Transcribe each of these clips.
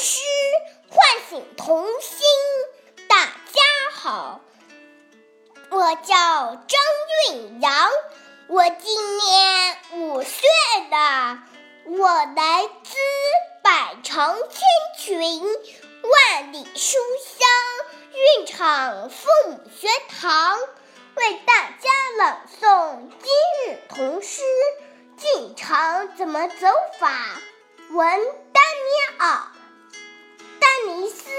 诗唤醒童心。大家好，我叫张韵阳，我今年五岁了，我来自百城千群，万里书香韵场父母学堂，为大家朗诵今日童诗。进城怎么走法？文丹尼尔、尼斯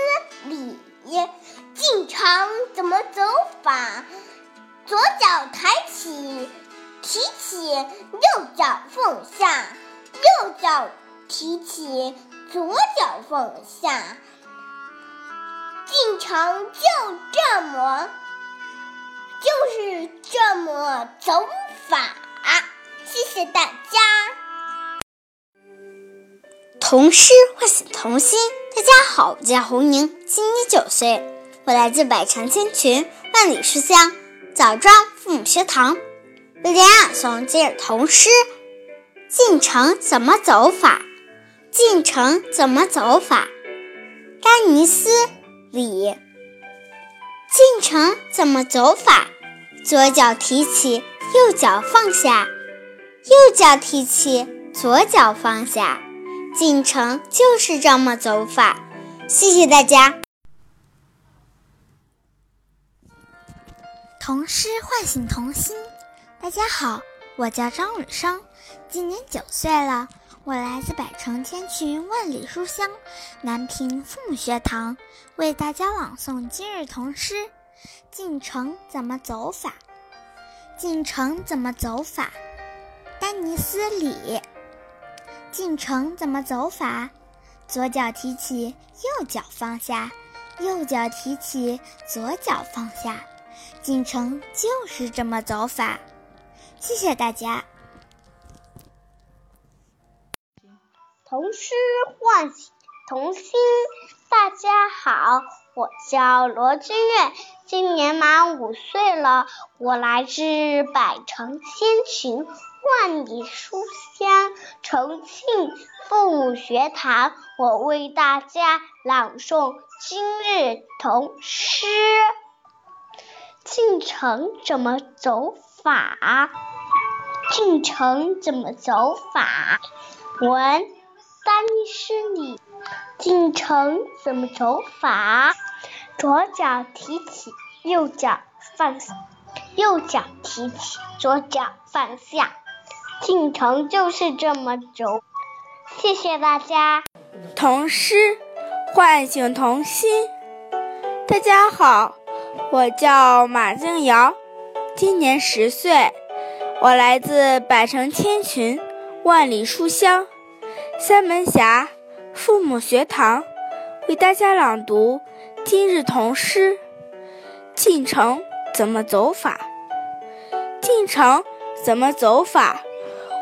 里。进城怎么走法？左脚抬起，提起；右脚放下，右脚提起；左脚放下。进城就这么，就是这么走法。谢谢大家。童诗唤醒童心。大家好，我叫红宁，今年九岁，我来自百城千群，万里书香枣庄父母学堂，为大家朗诵今日童诗。进城怎么走法？进城怎么走法？丹尼斯里。进城怎么走法？左脚提起，右脚放下。右脚提起，左脚放下，进城就是这么走法。谢谢大家。童诗唤醒童心。大家好，我叫张雨生，今年九岁了，我来自百城千群，万里书香南平父母学堂，为大家朗诵今日童诗。进城怎么走法？进城怎么走法？丹尼斯里，进城怎么走法？左脚提起，右脚放下；右脚提起，左脚放下。进城就是这么走法。谢谢大家。童诗唤醒童心，大家好，我叫罗君月，今年满五岁了，我来自百城千群。万里书香，重庆父母学堂，我为大家朗诵今日童诗。进城怎么走法？进城怎么走法？文丹尼斯里。进城怎么走法？左脚提起，右脚放；右脚提起，左脚放下。进城就是这么走，谢谢大家。童诗唤醒童心。大家好，我叫马静瑶，今年十岁，我来自百城千群，万里书香三门峡父母学堂，为大家朗读今日童诗。进城怎么走法？进城怎么走法？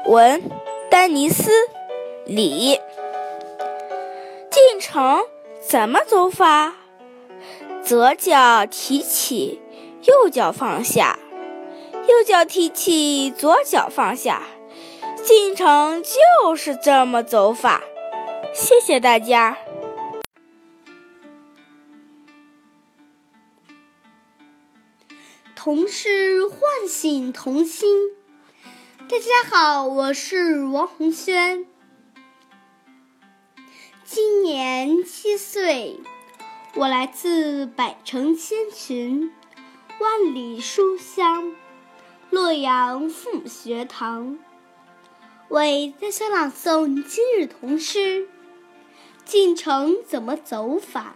文丹尼斯里。进城怎么走法？左脚提起，右脚放下；右脚提起，左脚放下。进城就是这么走法。谢谢大家。童诗唤醒童心。大家好，我是王红轩，今年七岁，我来自百城千群，万里书香洛阳父母学堂，为大家朗诵今日童诗。进城怎么走法？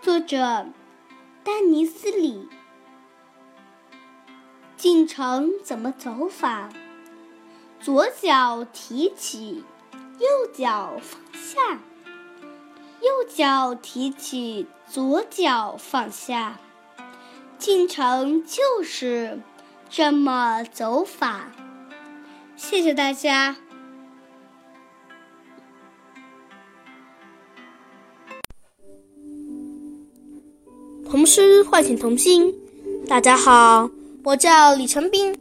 作者：丹尼斯里。进城怎么走法？左脚提起，右脚放下；右脚提起，左脚放下。进城就是这么走法。谢谢大家。童诗唤醒童心，大家好。我叫李成斌，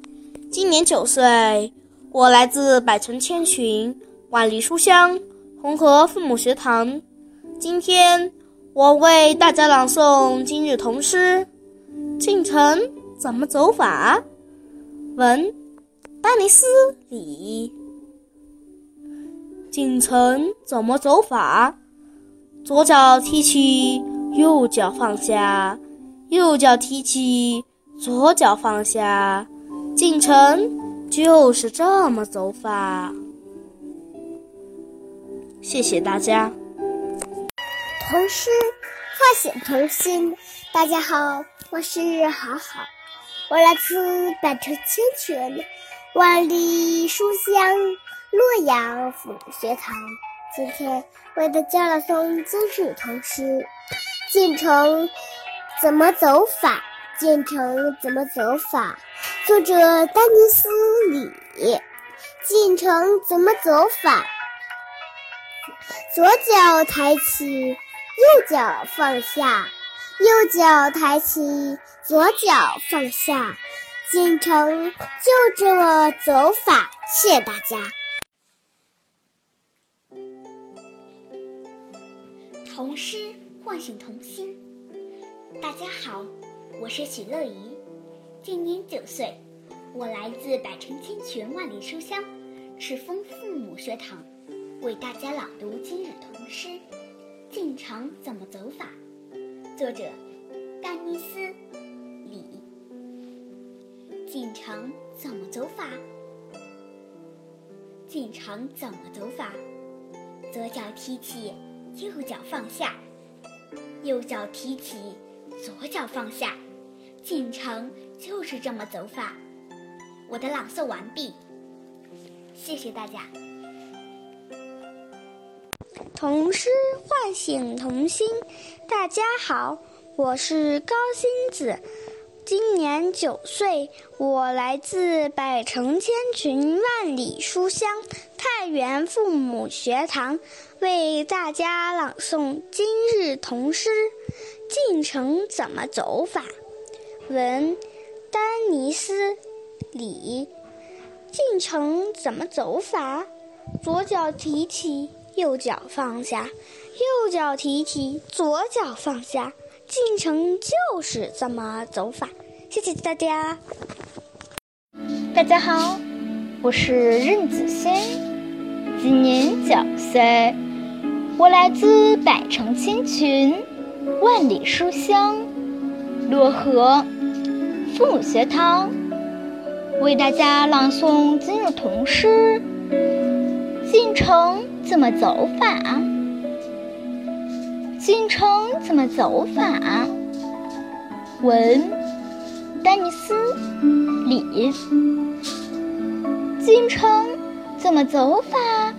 今年九岁，我来自百城千群，万里书香红河父母学堂，今天我为大家朗诵今日童诗《进城怎么走法》，文丹尼斯里。进城怎么走法？左脚提起，右脚放下；右脚提起，左脚放下。进城就是这么走法。谢谢大家。童诗唤醒童心。大家好，我是好好，我来自百城千泉，万里书香，洛阳府学堂。今天为大家朗诵今日童诗《进城怎么走法》。进城怎么走法？作者丹尼斯·里。进城怎么走法？左脚抬起。右脚放下，右脚抬起，左脚放下，进城就这么走法。谢谢大家。童诗唤醒童心。大家好，我是许乐怡，今年九岁，我来自百城千泉万里书香赤峰父母学堂，为大家朗读今日童诗。进城怎么走法？作者：丹尼斯·里。进城怎么走法？进城怎么走法？左脚提起，右脚放下；右脚提起，左脚放下。进城就是这么走法。我的朗诵完毕，谢谢大家。童诗唤醒童心，大家好，我是高星子，今年九岁，我来自百城千群万里书香太原父母学堂，为大家朗诵今日童诗《进城怎么走法》。文：丹尼斯·里。进城怎么走法？左脚提起。右脚放下，右脚提起，左脚放下，进城就是这么走法。谢谢大家。大家好，我是任子轩，今年九岁，我来自百城千群，万里书香，漯河父母学堂，为大家朗诵今日童诗《进城》。怎么走法？进城怎么走法？文：丹尼斯·李。进城怎么走法？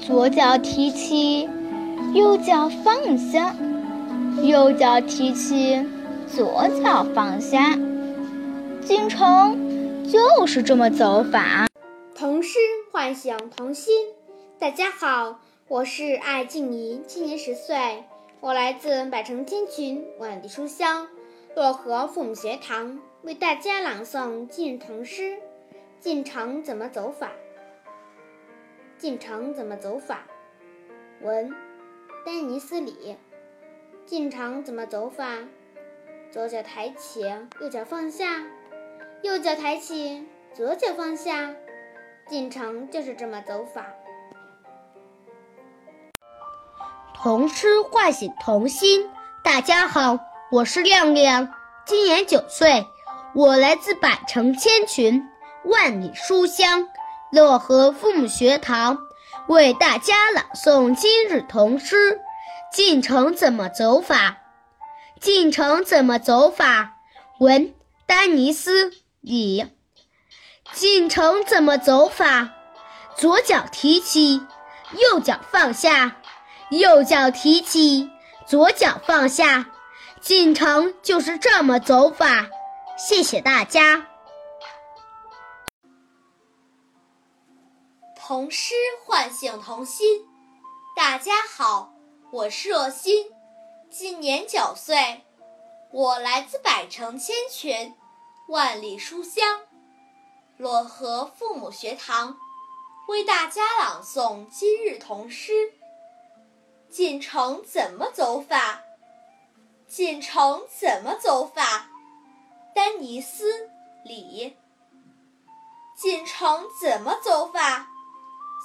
左脚提起，右脚放下；右脚提起，左脚放下。进城就是这么走法。童诗唤醒童心。大家好，我是艾静怡，今年十岁，我来自百城千群万里书香漯河父母学堂，为大家朗诵进城诗《进城怎么走法》。进城怎么走法？文：丹尼斯·里。进城怎么走法？左脚抬起，右脚放下；右脚抬起，左脚放下。进城就是这么走法。童诗唤醒童心。大家好，我是亮亮，今年九岁，我来自百城千群，万里书香漯河父母学堂，为大家朗诵今日童诗《进城怎么走法》。进城怎么走法？文：丹尼斯·里。进城怎么走法？左脚提起，右脚放下。右脚提起，左脚放下，进城就是这么走法。谢谢大家。童诗唤醒童心。大家好，我是若欣，今年九岁，我来自百城千泉，万里书香漯河父母学堂，为大家朗诵今日童诗。进城怎么走法？进城怎么走法？丹尼斯里。进城怎么走法？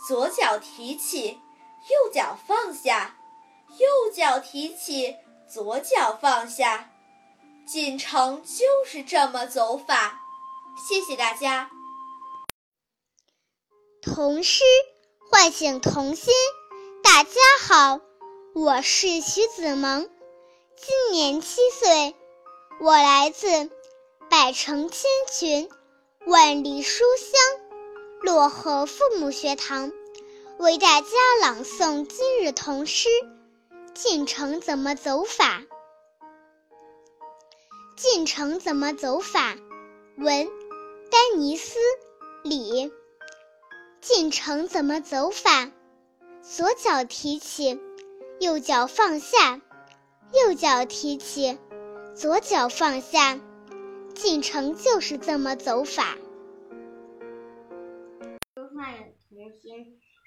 左脚提起，右脚放下，右脚提起，左脚放下。进城就是这么走法。谢谢大家。童诗唤醒童心。大家好，我是徐子萌，今年七岁，我来自百城千群。万里书香，漯河父母学堂为大家朗诵今日童诗《进城怎么走法》。进城怎么走法？文，丹尼斯·里。进城怎么走法？左脚提起，右脚放下；右脚提起，左脚放下。进城就是这么走法。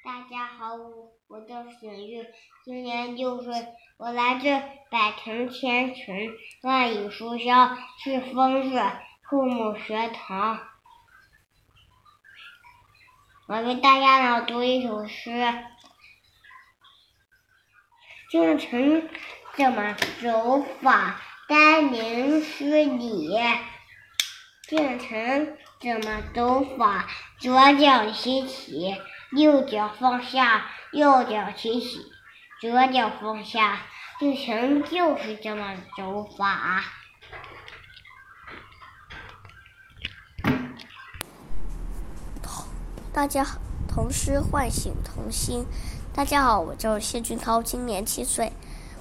大家好，我我叫沈玉，今年六岁，我来自百城千群，万里书香是风水父母学堂。我为大家朗读一首诗：进城怎么走法？丹宁诗里。进城怎么走法？左脚提起，右脚放下；右脚提起，左脚放下。进城就是这么走法。大家好，童诗唤醒童心。大家好，我叫谢俊涛，今年七岁。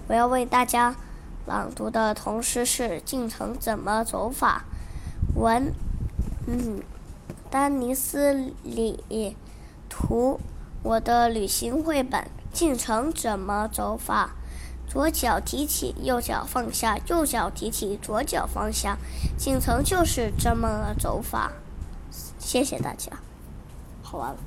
我要为大家朗读的童诗是《进城怎么走法》。文，嗯，丹尼斯里图，我的旅行绘本。进城怎么走法？左脚提起，右脚放下；右脚提起，左脚放下。进城就是这么走法。谢谢大家，好完了。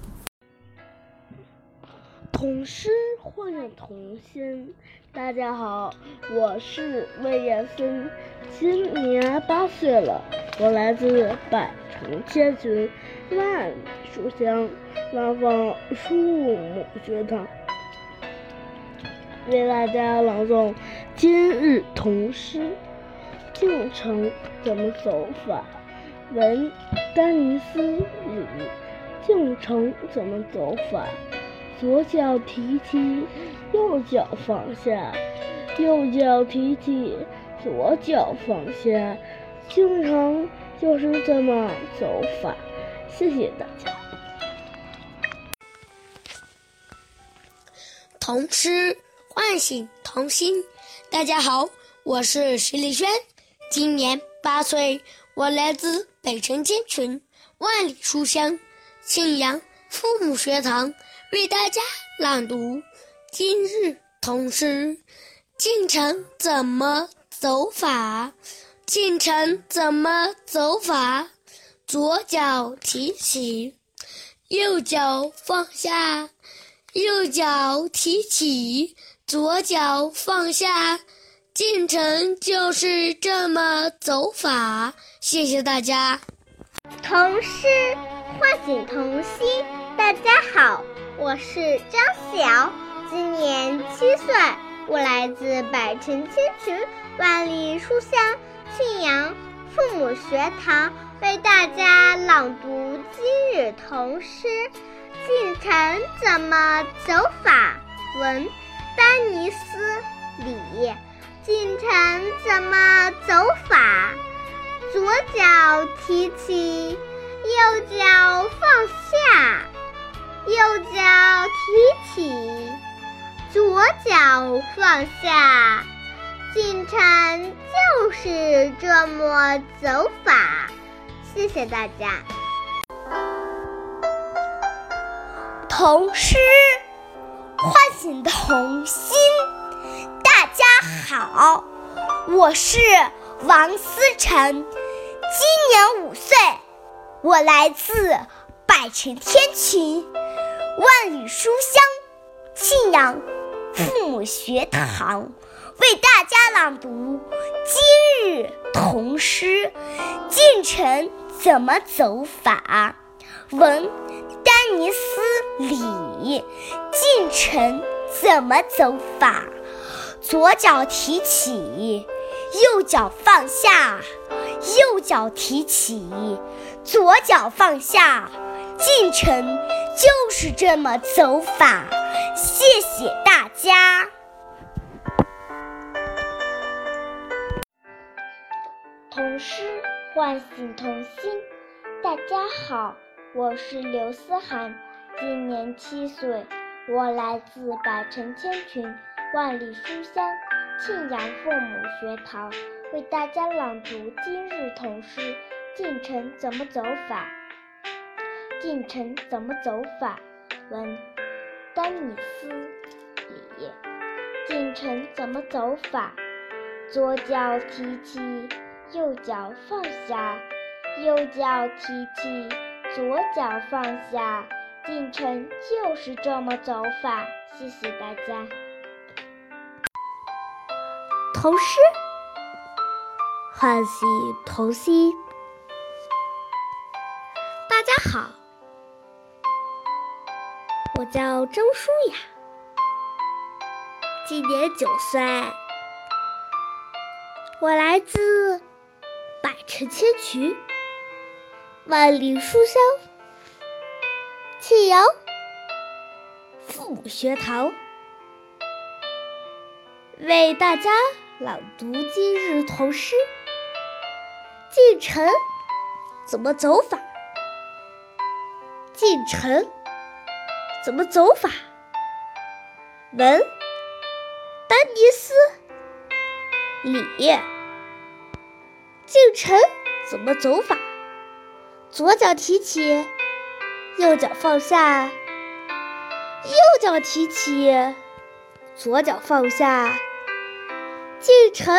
童诗唤醒童心。大家好，我是魏延森，今年八岁了。我来自百城千群，万里书香，南方树木学堂，为大家朗诵今日童诗。进城怎么走法？文丹尼斯里。进城怎么走法？左脚提起，右脚放下；右脚提起，左脚放下。经常就是这么走法，谢谢大家。童诗唤醒童心，大家好，我是徐丽轩，今年八岁，我来自北辰千群，万里书香，信阳父母学堂，为大家朗读今日童诗：进城怎么走法？进城怎么走法？左脚提起，右脚放下；右脚提起，左脚放下。进城就是这么走法。谢谢大家。童诗唤醒童心。大家好，我是张晓，今年七岁，我来自百城千群，万里书香。庆阳父母学堂为大家朗读今日童诗《进城怎么走法》文丹尼斯里。进城怎么走法？左脚提起，右脚放下；右脚提起，左脚放下。进城就是这么走法，谢谢大家。童诗唤醒童心，大家好，我是王思成，今年五岁，我来自百城天群，万里书香，信阳父母学堂为大家朗读今日童诗。进城怎么走法？文丹尼斯里。进城怎么走法？左脚提起，右脚放下，右脚提起，左脚放下。进城就是这么走法。谢谢大家。童诗唤醒童心。大家好，我是刘思涵，今年七岁，我来自百城千群、万里书香庆阳父母学堂，为大家朗读今日童诗。进城怎么走法？进城怎么走法？文丹尼斯里。进城怎么走法？左脚提起，右脚放下，右脚提起，左脚放下。进城就是这么走法。谢谢大家。童诗唤醒童心。大家好，我叫周舒雅，今年九岁，我来自百城千渠、万里书香。庆阳父母学堂，为大家朗读今日童诗。进城。怎么走法？进城。怎么走法？文丹尼斯李。进城怎么走法？左脚提起，右脚放下，右脚提起，左脚放下。进城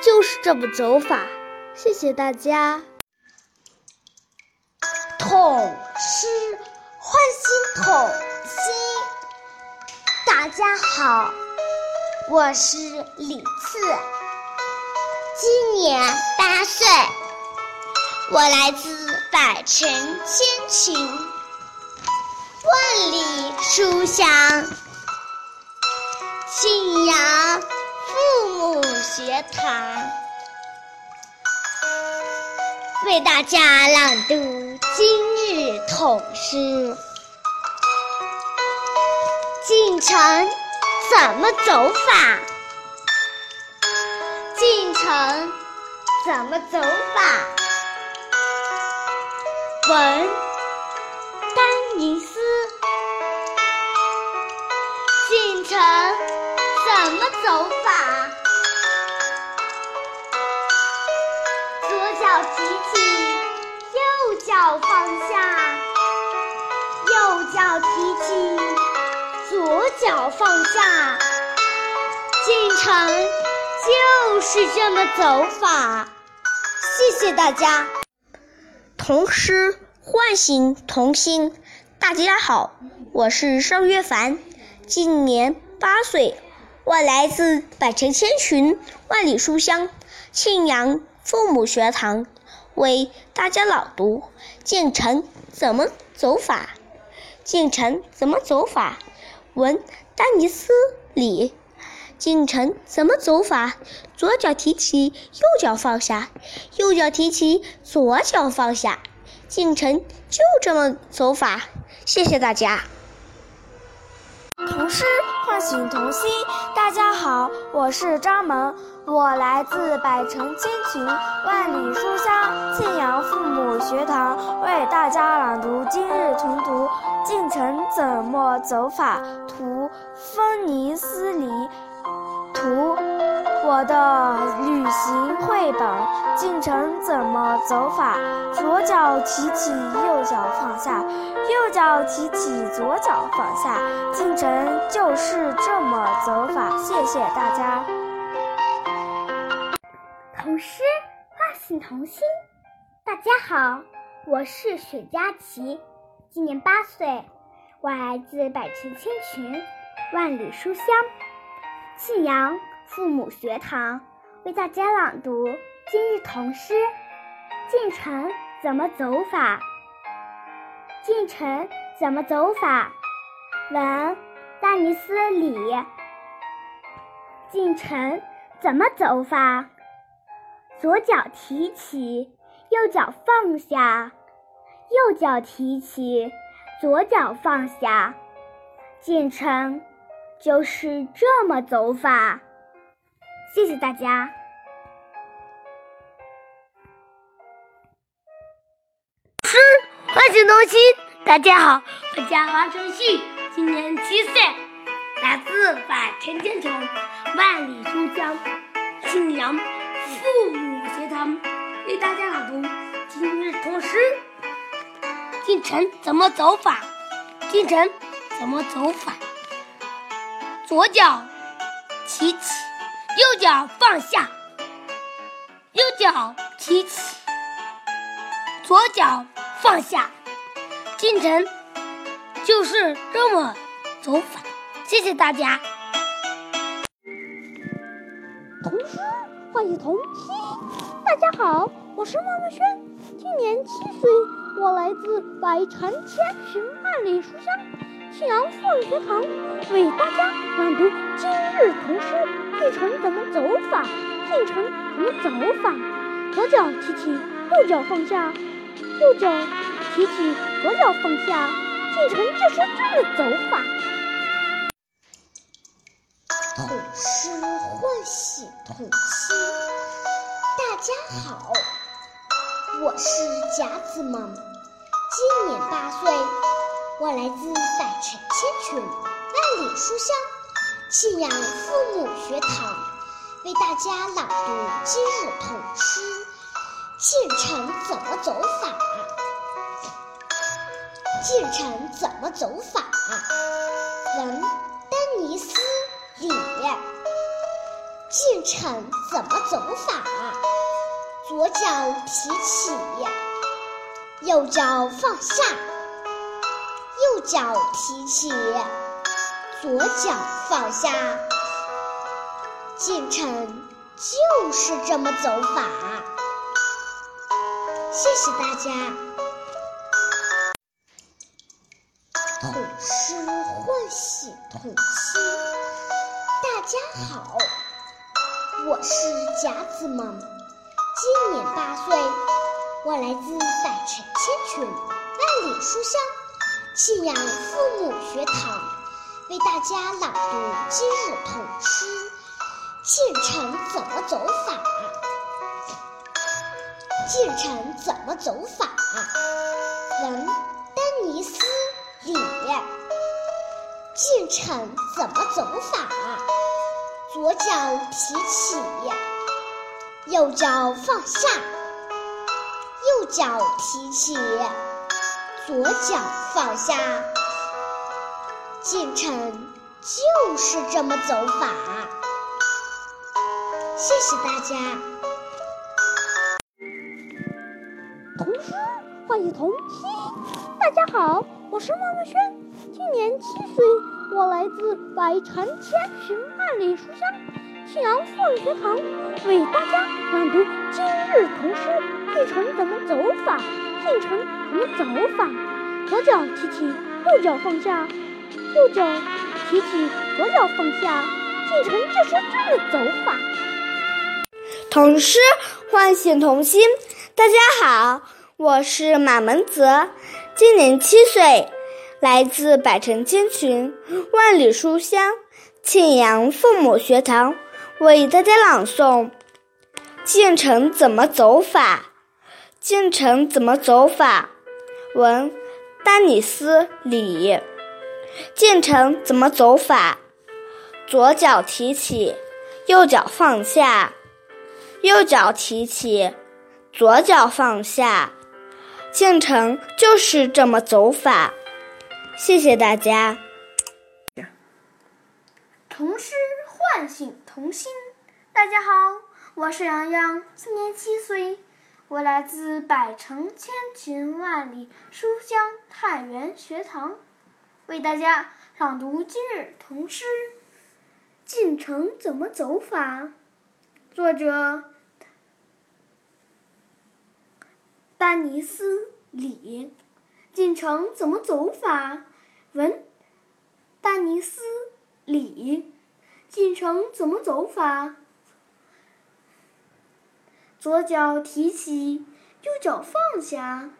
就是这么走法。谢谢大家。痛失唤醒童心。大家好，我是李次，今年八岁，我来自百城千群、万里书香庆阳父母学堂，为大家朗读。今日童诗，进城怎么走法？进城怎么走法？文丹尼斯，进城怎么走法？左脚起。放下，右脚提起，左脚放下。进城就是这么走法。谢谢大家。童诗唤醒童心。大家好，我是邵月凡，今年八岁，我来自百城千群，万里书香庆阳父母学堂。为大家朗读：进城怎么走法？进城怎么走法？文丹尼斯里。进城怎么走法？左脚提起，右脚放下，右脚提起，左脚放下。进城就这么走法。谢谢大家。童诗唤醒童心。大家好，我是张萌。我来自百城千群、万里书香庆阳父母学堂，为大家朗读今日晨读。进城怎么走法？图芬尼斯里。图我的旅行绘本。进城怎么走法？左脚提起，右脚放下；右脚提起，左脚放下。进城就是这么走法。谢谢大家。童诗唤醒童心。大家好，我是雪佳琪，今年八岁，我来自百城千群、万里书香。信阳父母学堂为大家朗读今日童诗。进城怎么走法？进城怎么走法？文丹尼斯·里。进城怎么走法？左脚提起，右脚放下；右脚提起，左脚放下。进城就是这么走法。谢谢大家。诗唤醒童心。大家好，我叫王晨旭，今年七岁，来自百城千穷，万里书香，信阳父母学堂，为大家朗读今日童诗。进城怎么走法？进城怎么走法？左脚提起，右脚放下；右脚提起，左脚放下。进城就是这么走法。谢谢大家。唤醒童心。大家好，我是孟文轩，今年七岁，我来自百城千寻万里书香庆阳妇女学堂，为大家朗读今日童诗。进城怎么走法？进城怎么走法？左脚提起，右脚放下，右脚。提起左脚放下，进城就是这么走法。诗唤醒童心。大家好，我是贾子萌，今年八岁，我来自百城千群，万里书香信阳父母学堂，为大家朗读今日童诗。进城怎么走法？进城怎么走法？文丹尼斯·里。进城怎么走法？左脚提起，右脚放下；右脚提起，左脚放下。进城就是这么走法。谢谢大家。童诗唤醒童心。大家好，我是贾子萌，今年八岁，我来自百城千群，万里书香庆阳父母学堂，为大家朗读今日童诗。进城怎么走法？进城怎么走法？文丹尼斯。里进城怎么走法？左脚提起，右脚放下；右脚提起，左脚放下。进城就是这么走法。谢谢大家。童诗唤醒童心。大家好。我是孟文轩，今年七岁，我来自百城千寻万里书香庆阳妇女学堂，为大家朗读今日童诗。进城怎么走法？进城怎么走法？左脚提起，右脚放下；右脚提起，左脚放下。进城就是这么走法。童诗唤醒童心。大家好，我是马门泽。今年七岁，来自百城千群，万里书香庆阳父母学堂，为大家朗诵：进城怎么走法？进城怎么走法？文丹尼斯·里。进城怎么走法？左脚提起，右脚放下；右脚提起，左脚放下。进城就是这么走法，谢谢大家。童诗唤醒童心。大家好，我是洋洋，今年七岁，我来自百城千群万里书香太原学堂，为大家朗读今日童诗。进城怎么走法？作者：丹尼斯·李。进城怎么走法？文：丹尼斯·里。进城怎么走法？左脚提起，右脚放下。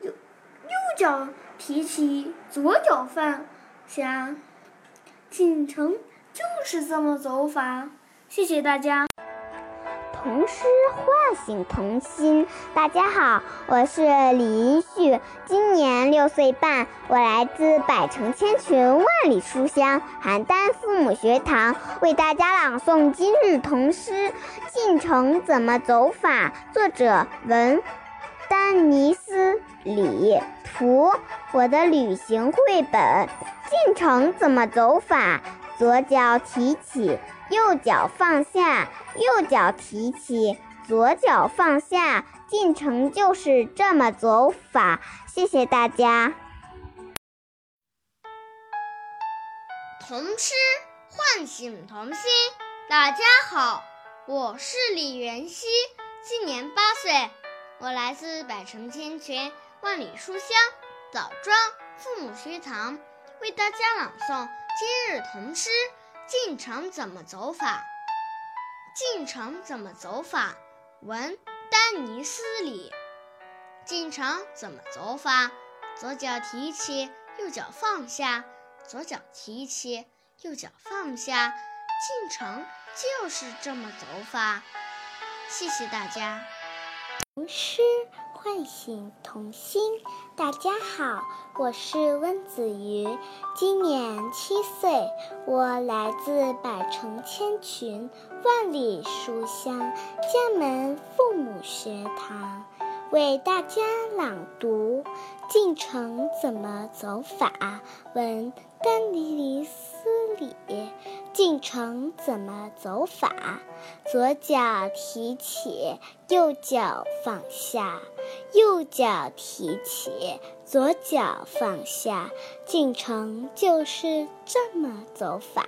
右右脚提起，左脚放下。进城就是这么走法。谢谢大家。童诗唤醒童心。大家好，我是李银旭，今年六岁半，我来自百城千群万里书香邯郸父母学堂，为大家朗诵今日童诗《进城怎么走法》。作者文，丹尼斯·李，图，我的旅行绘本。进城怎么走法？左脚提起。右脚放下，右脚提起，左脚放下，进城就是这么走法。谢谢大家。童诗唤醒童心。大家好，我是李元熙，今年八岁，我来自百城千泉万里书香枣庄父母学堂，为大家朗诵今日童诗。进城怎么走法？进城怎么走法？文丹尼斯里。进城怎么走法？左脚提起，右脚放下。左脚提起，右脚放下。进城就是这么走法。谢谢大家。童诗唤醒童心。大家好，我是温子瑜，今年七岁，我来自百城千群万里书香家门父母学堂，为大家朗读《进城怎么走法》文丹尼斯里。进城怎么走法？左脚提起，右脚放下；右脚提起，左脚放下。进城就是这么走法。